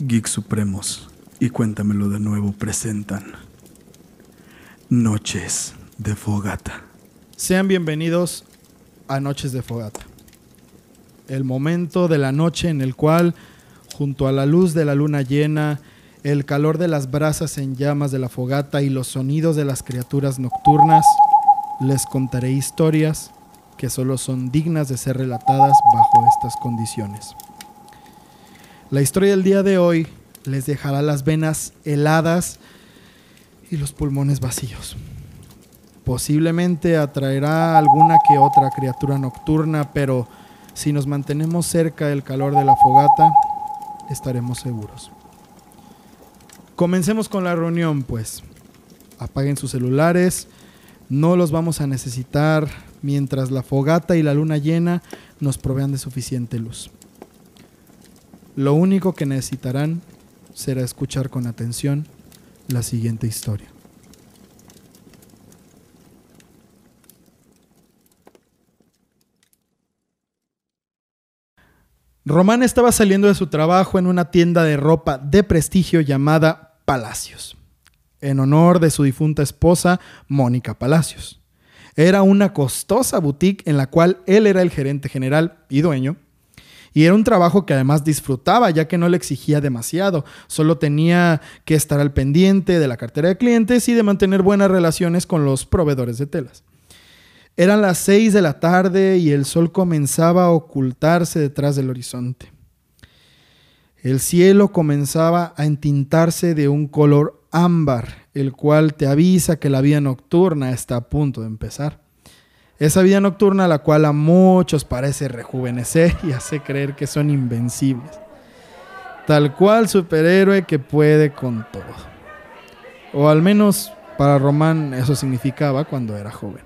Geek Supremos y Cuéntamelo de nuevo presentan Noches de Fogata. Sean bienvenidos a Noches de Fogata. El momento de la noche en el cual, junto a la luz de la luna llena, el calor de las brasas en llamas de la fogata y los sonidos de las criaturas nocturnas, les contaré historias que solo son dignas de ser relatadas bajo estas condiciones. La historia del día de hoy les dejará las venas heladas y los pulmones vacíos. Posiblemente atraerá alguna que otra criatura nocturna, pero si nos mantenemos cerca del calor de la fogata, estaremos seguros. Comencemos con la reunión, pues. Apaguen sus celulares, no los vamos a necesitar mientras la fogata y la luna llena nos provean de suficiente luz. Lo único que necesitarán será escuchar con atención la siguiente historia. Román estaba saliendo de su trabajo en una tienda de ropa de prestigio llamada Palacios, en honor de su difunta esposa, Mónica Palacios. Era una costosa boutique en la cual él era el gerente general y dueño, y era un trabajo que además disfrutaba, ya que no le exigía demasiado. Solo tenía que estar al pendiente de la cartera de clientes y de mantener buenas relaciones con los proveedores de telas. Eran las seis de la tarde y el sol comenzaba a ocultarse detrás del horizonte. El cielo comenzaba a entintarse de un color ámbar, el cual te avisa que la vida nocturna está a punto de empezar. Esa vida nocturna la cual a muchos parece rejuvenecer y hace creer que son invencibles. Tal cual superhéroe que puede con todo. O al menos para Román eso significaba cuando era joven.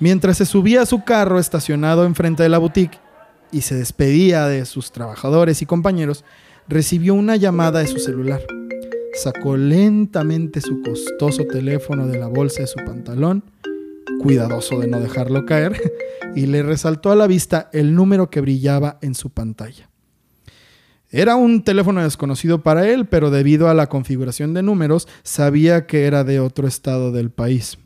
Mientras se subía a su carro estacionado enfrente de la boutique y se despedía de sus trabajadores y compañeros, recibió una llamada de su celular. Sacó lentamente su costoso teléfono de la bolsa de su pantalón, cuidadoso de no dejarlo caer, y le resaltó a la vista el número que brillaba en su pantalla. Era un teléfono desconocido para él, pero debido a la configuración de números, sabía que era de otro estado del país.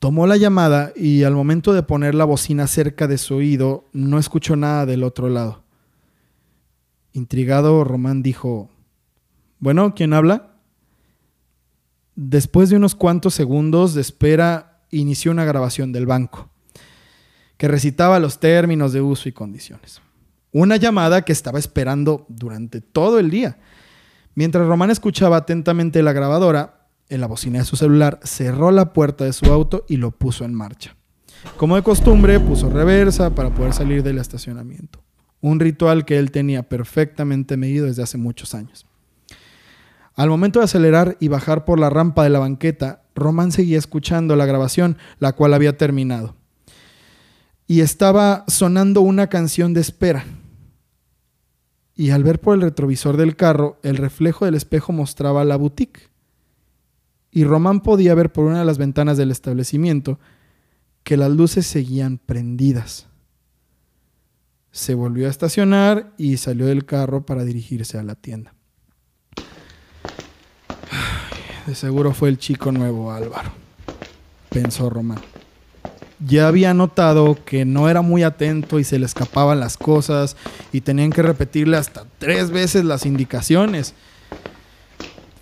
Tomó la llamada y al momento de poner la bocina cerca de su oído, no escuchó nada del otro lado. Intrigado, Román dijo, Bueno, ¿quién habla? Después de unos cuantos segundos de espera, inició una grabación del banco, que recitaba los términos de uso y condiciones. Una llamada que estaba esperando durante todo el día. Mientras Román escuchaba atentamente la grabadora, en la bocina de su celular, cerró la puerta de su auto y lo puso en marcha. Como de costumbre, puso reversa para poder salir del estacionamiento. Un ritual que él tenía perfectamente medido desde hace muchos años. Al momento de acelerar y bajar por la rampa de la banqueta, Román seguía escuchando la grabación, la cual había terminado. Y estaba sonando una canción de espera. Y al ver por el retrovisor del carro, el reflejo del espejo mostraba la boutique y Román podía ver por una de las ventanas del establecimiento que las luces seguían prendidas. Se volvió a estacionar y salió del carro para dirigirse a la tienda. Seguro fue el chico nuevo Álvaro, pensó Román. Ya había notado que no era muy atento y se le escapaban las cosas y tenían que repetirle hasta tres veces las indicaciones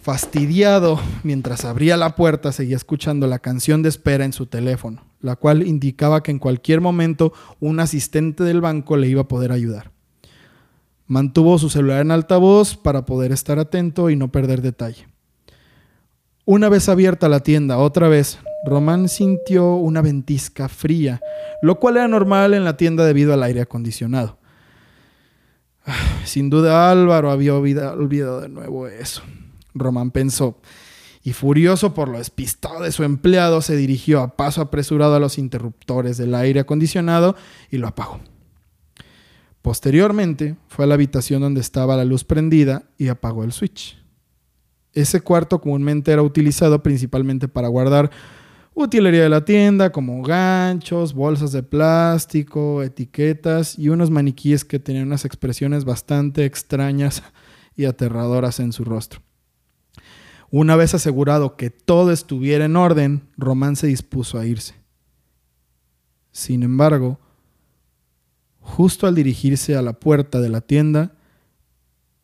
Fastidiado, mientras abría la puerta, seguía escuchando la canción de espera en su teléfono, la cual indicaba que en cualquier momento un asistente del banco le iba a poder ayudar. Mantuvo su celular en altavoz para poder estar atento y no perder detalle. Una vez abierta la tienda otra vez, Román sintió una ventisca fría, lo cual era normal en la tienda debido al aire acondicionado. Sin duda Álvaro había olvidado de nuevo eso. Román pensó, y furioso por lo despistado de su empleado, se dirigió a paso apresurado a los interruptores del aire acondicionado y lo apagó. Posteriormente fue a la habitación donde estaba la luz prendida y apagó el switch. Ese cuarto comúnmente era utilizado principalmente para guardar utilería de la tienda como ganchos, bolsas de plástico, etiquetas y unos maniquíes que tenían unas expresiones bastante extrañas y aterradoras en su rostro. Una vez asegurado que todo estuviera en orden, Román se dispuso a irse. Sin embargo, justo al dirigirse a la puerta de la tienda,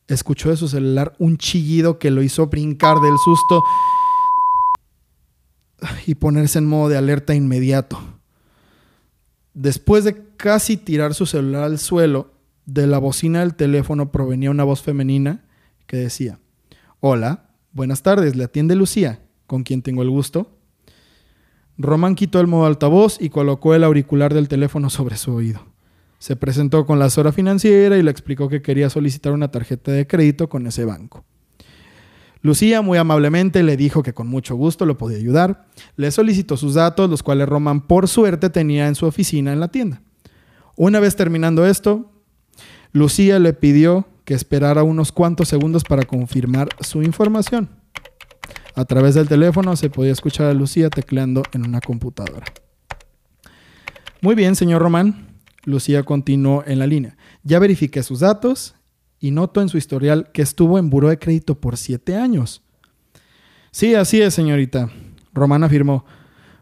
escuchó de su celular un chillido que lo hizo brincar del susto y ponerse en modo de alerta inmediato. Después de casi tirar su celular al suelo, de la bocina del teléfono provenía una voz femenina que decía, Hola, buenas tardes, le atiende Lucía, con quien tengo el gusto. Román quitó el modo altavoz y colocó el auricular del teléfono sobre su oído. Se presentó con la asesora financiera y le explicó que quería solicitar una tarjeta de crédito con ese banco. Lucía muy amablemente le dijo que con mucho gusto lo podía ayudar. Le solicitó sus datos, los cuales Román por suerte tenía en su oficina en la tienda. Una vez terminando esto, Lucía le pidió que esperara unos cuantos segundos para confirmar su información. A través del teléfono se podía escuchar a Lucía tecleando en una computadora. Muy bien, señor Román. Lucía continuó en la línea. Ya verifiqué sus datos y noto en su historial que estuvo en buró de crédito por siete años. Sí, así es, señorita. Román afirmó.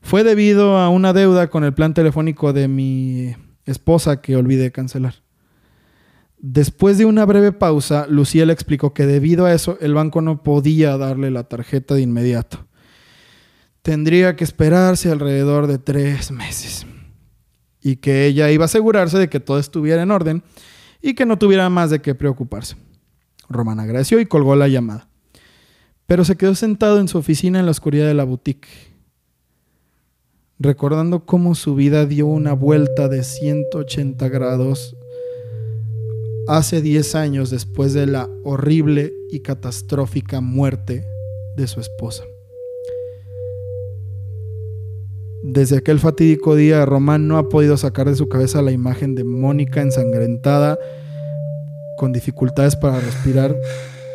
Fue debido a una deuda con el plan telefónico de mi esposa que olvidé cancelar. Después de una breve pausa, Lucía le explicó que debido a eso el banco no podía darle la tarjeta de inmediato. Tendría que esperarse alrededor de tres meses. Y que ella iba a asegurarse de que todo estuviera en orden y que no tuviera más de qué preocuparse. Román agradeció y colgó la llamada. Pero se quedó sentado en su oficina en la oscuridad de la boutique, recordando cómo su vida dio una vuelta de 180 grados hace 10 años después de la horrible y catastrófica muerte de su esposa. Desde aquel fatídico día, Román no ha podido sacar de su cabeza la imagen de Mónica ensangrentada, con dificultades para respirar,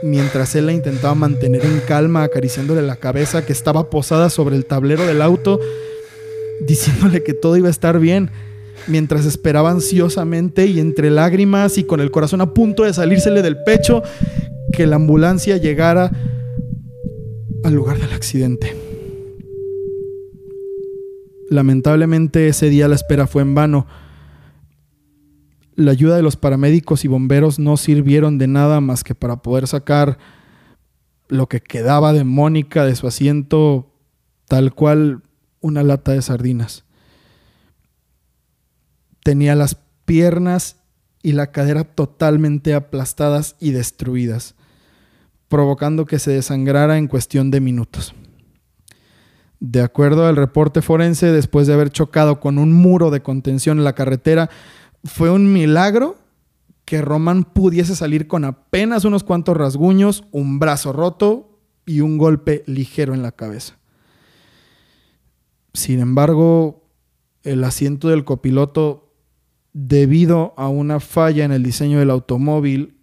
mientras él la intentaba mantener en calma, acariciándole la cabeza que estaba posada sobre el tablero del auto, diciéndole que todo iba a estar bien, mientras esperaba ansiosamente y entre lágrimas y con el corazón a punto de salírsele del pecho, que la ambulancia llegara al lugar del accidente. Lamentablemente ese día la espera fue en vano. La ayuda de los paramédicos y bomberos no sirvieron de nada más que para poder sacar lo que quedaba de Mónica de su asiento, tal cual una lata de sardinas. Tenía las piernas y la cadera totalmente aplastadas y destruidas, provocando que se desangrara en cuestión de minutos. De acuerdo al reporte forense, después de haber chocado con un muro de contención en la carretera, fue un milagro que Román pudiese salir con apenas unos cuantos rasguños, un brazo roto y un golpe ligero en la cabeza. Sin embargo, el asiento del copiloto, debido a una falla en el diseño del automóvil,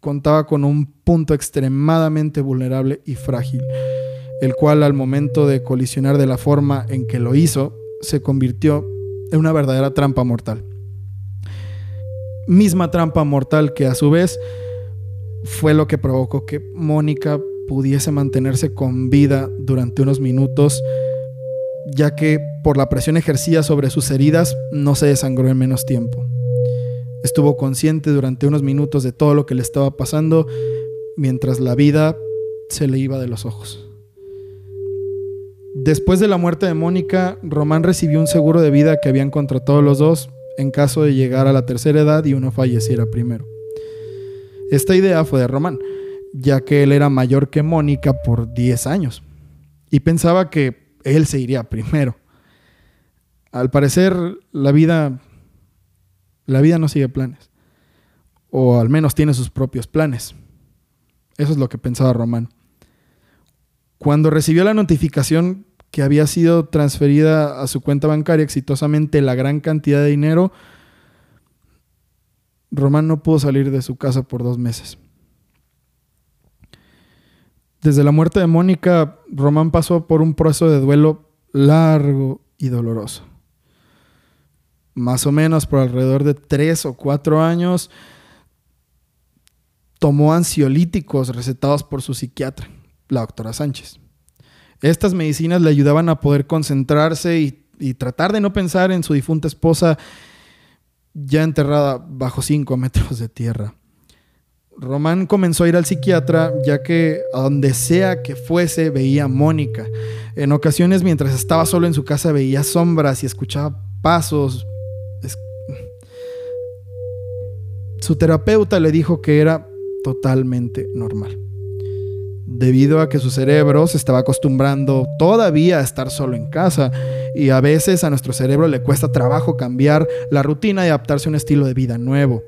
contaba con un punto extremadamente vulnerable y frágil el cual al momento de colisionar de la forma en que lo hizo, se convirtió en una verdadera trampa mortal. Misma trampa mortal que a su vez fue lo que provocó que Mónica pudiese mantenerse con vida durante unos minutos, ya que por la presión ejercida sobre sus heridas no se desangró en menos tiempo. Estuvo consciente durante unos minutos de todo lo que le estaba pasando mientras la vida se le iba de los ojos. Después de la muerte de Mónica, Román recibió un seguro de vida que habían contratado los dos en caso de llegar a la tercera edad y uno falleciera primero. Esta idea fue de Román, ya que él era mayor que Mónica por 10 años y pensaba que él se iría primero. Al parecer, la vida la vida no sigue planes o al menos tiene sus propios planes. Eso es lo que pensaba Román. Cuando recibió la notificación que había sido transferida a su cuenta bancaria exitosamente la gran cantidad de dinero, Román no pudo salir de su casa por dos meses. Desde la muerte de Mónica, Román pasó por un proceso de duelo largo y doloroso. Más o menos por alrededor de tres o cuatro años, tomó ansiolíticos recetados por su psiquiatra, la doctora Sánchez. Estas medicinas le ayudaban a poder concentrarse y, tratar de no pensar en su difunta esposa ya enterrada bajo cinco metros de tierra. Román comenzó a ir al psiquiatra ya que a donde sea que fuese veía a Mónica. En ocasiones mientras estaba solo en su casa veía sombras y escuchaba pasos. Su terapeuta le dijo que era totalmente normal. Debido a que su cerebro se estaba acostumbrando todavía a estar solo en casa y a veces a nuestro cerebro le cuesta trabajo cambiar la rutina y adaptarse a un estilo de vida nuevo.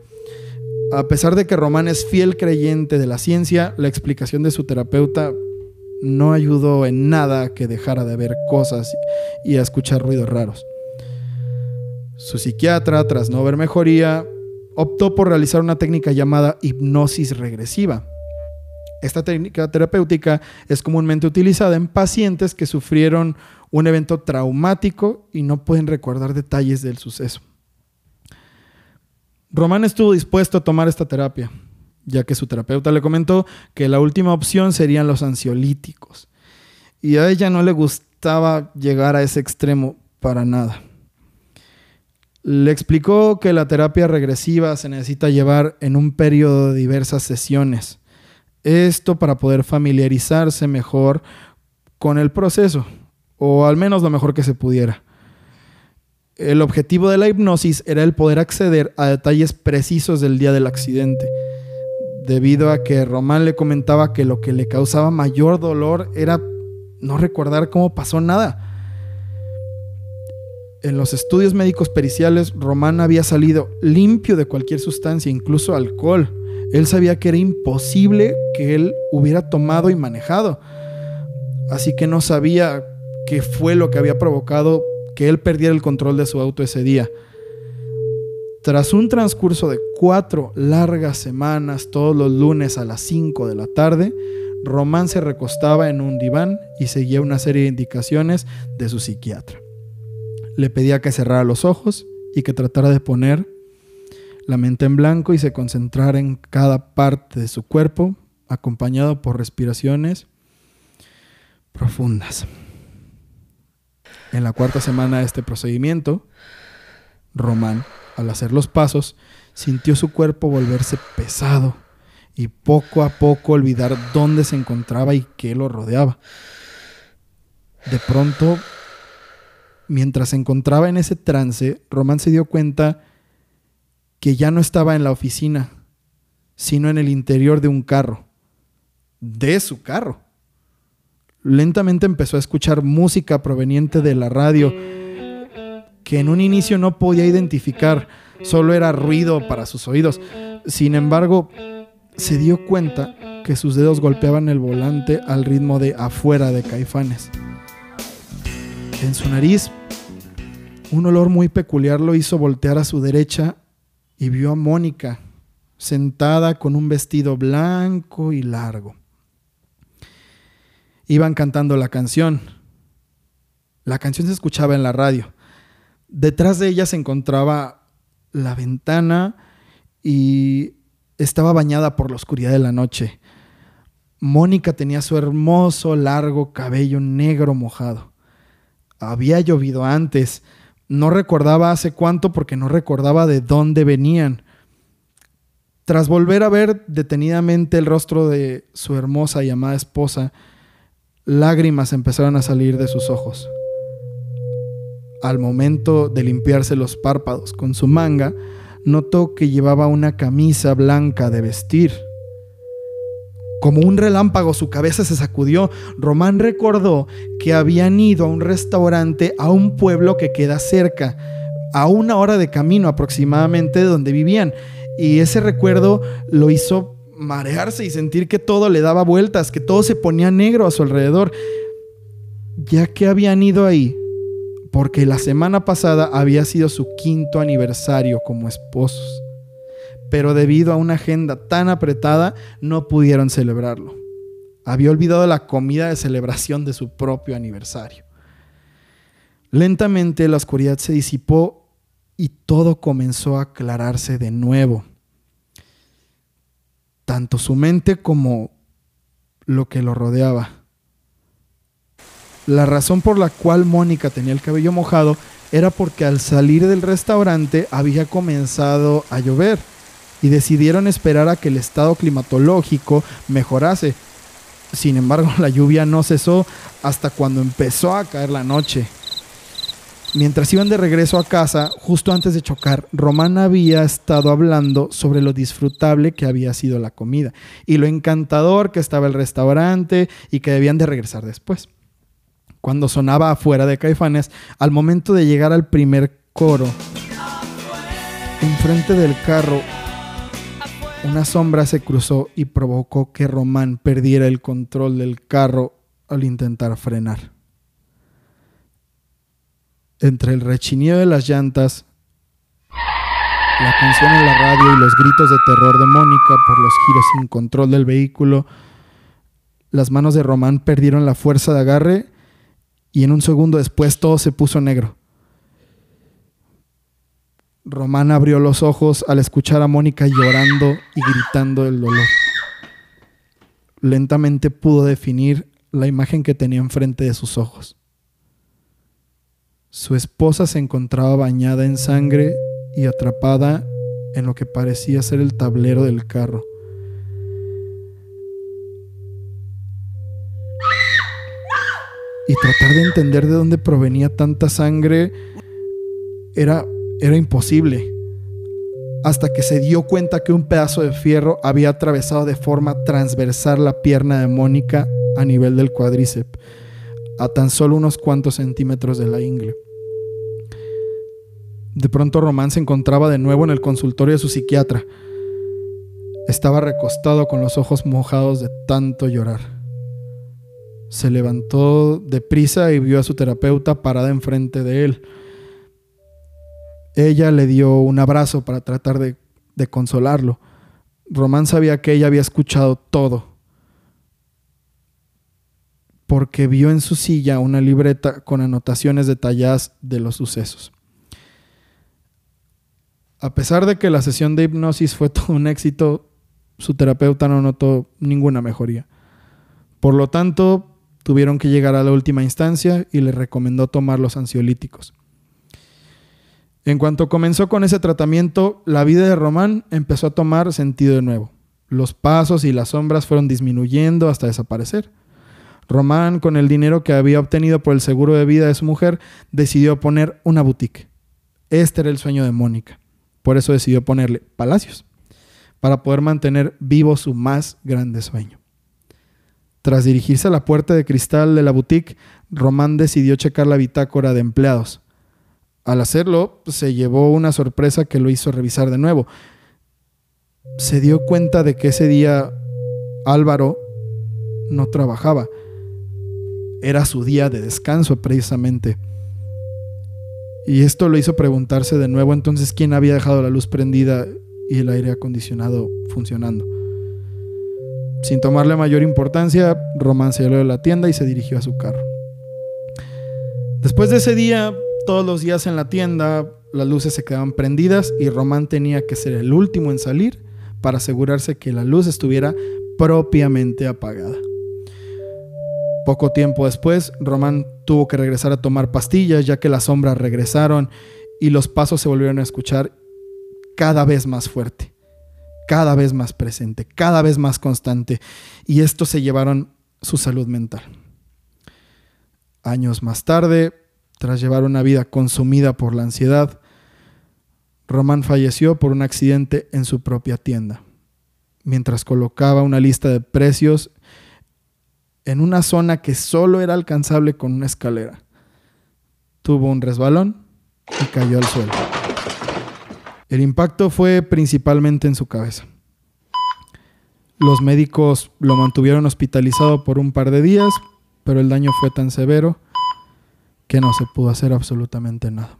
A pesar de que Román es fiel creyente de la ciencia, la explicación de su terapeuta no ayudó en nada que dejara de ver cosas y a escuchar ruidos raros. Su psiquiatra, tras no ver mejoría, optó por realizar una técnica llamada hipnosis regresiva. Esta técnica terapéutica es comúnmente utilizada en pacientes que sufrieron un evento traumático y no pueden recordar detalles del suceso. Román estuvo dispuesto a tomar esta terapia, ya que su terapeuta le comentó que la última opción serían los ansiolíticos. Y a ella no le gustaba llegar a ese extremo para nada. Le explicó que la terapia regresiva se necesita llevar en un periodo de diversas sesiones. Esto para poder familiarizarse mejor con el proceso, o al menos lo mejor que se pudiera. El objetivo de la hipnosis era el poder acceder a detalles precisos del día del accidente, debido a que Román le comentaba que lo que le causaba mayor dolor era no recordar cómo pasó nada. En los estudios médicos periciales, Román había salido limpio de cualquier sustancia, incluso alcohol. Él sabía que era imposible que él hubiera tomado y manejado. Así que no sabía qué fue lo que había provocado que él perdiera el control de su auto ese día. Tras un transcurso de cuatro largas semanas, todos los lunes a las 5 de la tarde, Román se recostaba en un diván y seguía una serie de indicaciones de su psiquiatra. Le pedía que cerrara los ojos y que tratara de poner la mente en blanco y se concentrara en cada parte de su cuerpo, acompañado por respiraciones profundas. En la cuarta semana de este procedimiento, Román, al hacer los pasos, sintió su cuerpo volverse pesado y poco a poco olvidar dónde se encontraba y qué lo rodeaba. De pronto, mientras se encontraba en ese trance, Román se dio cuenta que ya no estaba en la oficina, sino en el interior de un carro, de su carro lentamente empezó a escuchar música proveniente de la radio que en un inicio no podía identificar, solo era ruido para sus oídos. Sin embargo, se dio cuenta que sus dedos golpeaban el volante al ritmo de afuera de caifanes. En su nariz, un olor muy peculiar lo hizo voltear a su derecha y vio a Mónica sentada con un vestido blanco y largo iban cantando la canción. La canción se escuchaba en la radio. Detrás de ella se encontraba la ventana y estaba bañada por la oscuridad de la noche. Mónica tenía su hermoso, largo cabello negro mojado. Había llovido antes. No recordaba hace cuánto porque no recordaba de dónde venían. Tras volver a ver detenidamente el rostro de su hermosa y amada esposa, lágrimas empezaron a salir de sus ojos. Al momento de limpiarse los párpados con su manga, notó que llevaba una camisa blanca de vestir. Como un relámpago su cabeza se sacudió. Román recordó que habían ido a un restaurante a un pueblo que queda cerca, a una hora de camino aproximadamente de donde vivían. Y ese recuerdo lo hizo marearse y sentir que todo le daba vueltas, que todo se ponía negro a su alrededor, ya que habían ido ahí, porque la semana pasada había sido su quinto aniversario como esposos, pero debido a una agenda tan apretada no pudieron celebrarlo. Había olvidado la comida de celebración de su propio aniversario. Lentamente la oscuridad se disipó y todo comenzó a aclararse de nuevo. Tanto su mente como lo que lo rodeaba. La razón por la cual Mónica tenía el cabello mojado era porque al salir del restaurante había comenzado a llover y decidieron esperar a que el estado climatológico mejorase. Sin embargo, la lluvia no cesó hasta cuando empezó a caer la noche. Mientras iban de regreso a casa, justo antes de chocar, Román había estado hablando sobre lo disfrutable que había sido la comida y lo encantador que estaba el restaurante y que debían de regresar después. Cuando sonaba afuera de Caifanes, al momento de llegar al primer coro, enfrente del carro, una sombra se cruzó y provocó que Román perdiera el control del carro al intentar frenar entre el rechinido de las llantas, la canción en la radio y los gritos de terror de Mónica por los giros sin control del vehículo, las manos de Román perdieron la fuerza de agarre y en un segundo después todo se puso negro. Román abrió los ojos al escuchar a Mónica llorando y gritando el dolor. Lentamente pudo definir la imagen que tenía enfrente de sus ojos. Su esposa se encontraba bañada en sangre y atrapada en lo que parecía ser el tablero del carro. Y tratar de entender de dónde provenía tanta sangre era, era imposible. Hasta que se dio cuenta que un pedazo de fierro había atravesado de forma transversal la pierna de Mónica a nivel del cuádriceps a tan solo unos cuantos centímetros de la ingle. De pronto Román se encontraba de nuevo en el consultorio de su psiquiatra. Estaba recostado con los ojos mojados de tanto llorar. Se levantó deprisa y vio a su terapeuta parada enfrente de él. Ella le dio un abrazo para tratar de, consolarlo. Román sabía que ella había escuchado todo porque vio en su silla una libreta con anotaciones detalladas de los sucesos. A pesar de que la sesión de hipnosis fue todo un éxito, su terapeuta no notó ninguna mejoría. Por lo tanto, tuvieron que llegar a la última instancia y le recomendó tomar los ansiolíticos. En cuanto comenzó con ese tratamiento, la vida de Román empezó a tomar sentido de nuevo. Los pasos y las sombras fueron disminuyendo hasta desaparecer. Román, con el dinero que había obtenido por el seguro de vida de su mujer, decidió poner una boutique. Este era el sueño de Mónica. Por eso decidió ponerle Palacios, para poder mantener vivo su más grande sueño. Tras dirigirse a la puerta de cristal de la boutique, Román decidió checar la bitácora de empleados. Al hacerlo, se llevó una sorpresa que lo hizo revisar de nuevo. Se dio cuenta de que ese día Álvaro no trabajaba era su día de descanso precisamente. Y esto lo hizo preguntarse de nuevo entonces quién había dejado la luz prendida y el aire acondicionado funcionando. Sin tomarle mayor importancia, Román salió de la tienda y se dirigió a su carro. Después de ese día, todos los días en la tienda, las luces se quedaban prendidas y Román tenía que ser el último en salir para asegurarse que la luz estuviera propiamente apagada. Poco tiempo después, Román tuvo que regresar a tomar pastillas ya que las sombras regresaron y los pasos se volvieron a escuchar cada vez más fuerte, cada vez más presente, cada vez más constante. Y esto se llevaron su salud mental. Años más tarde, tras llevar una vida consumida por la ansiedad, Román falleció por un accidente en su propia tienda, mientras colocaba una lista de precios en una zona que solo era alcanzable con una escalera. Tuvo un resbalón y cayó al suelo. El impacto fue principalmente en su cabeza. Los médicos lo mantuvieron hospitalizado por un par de días, pero el daño fue tan severo que no se pudo hacer absolutamente nada.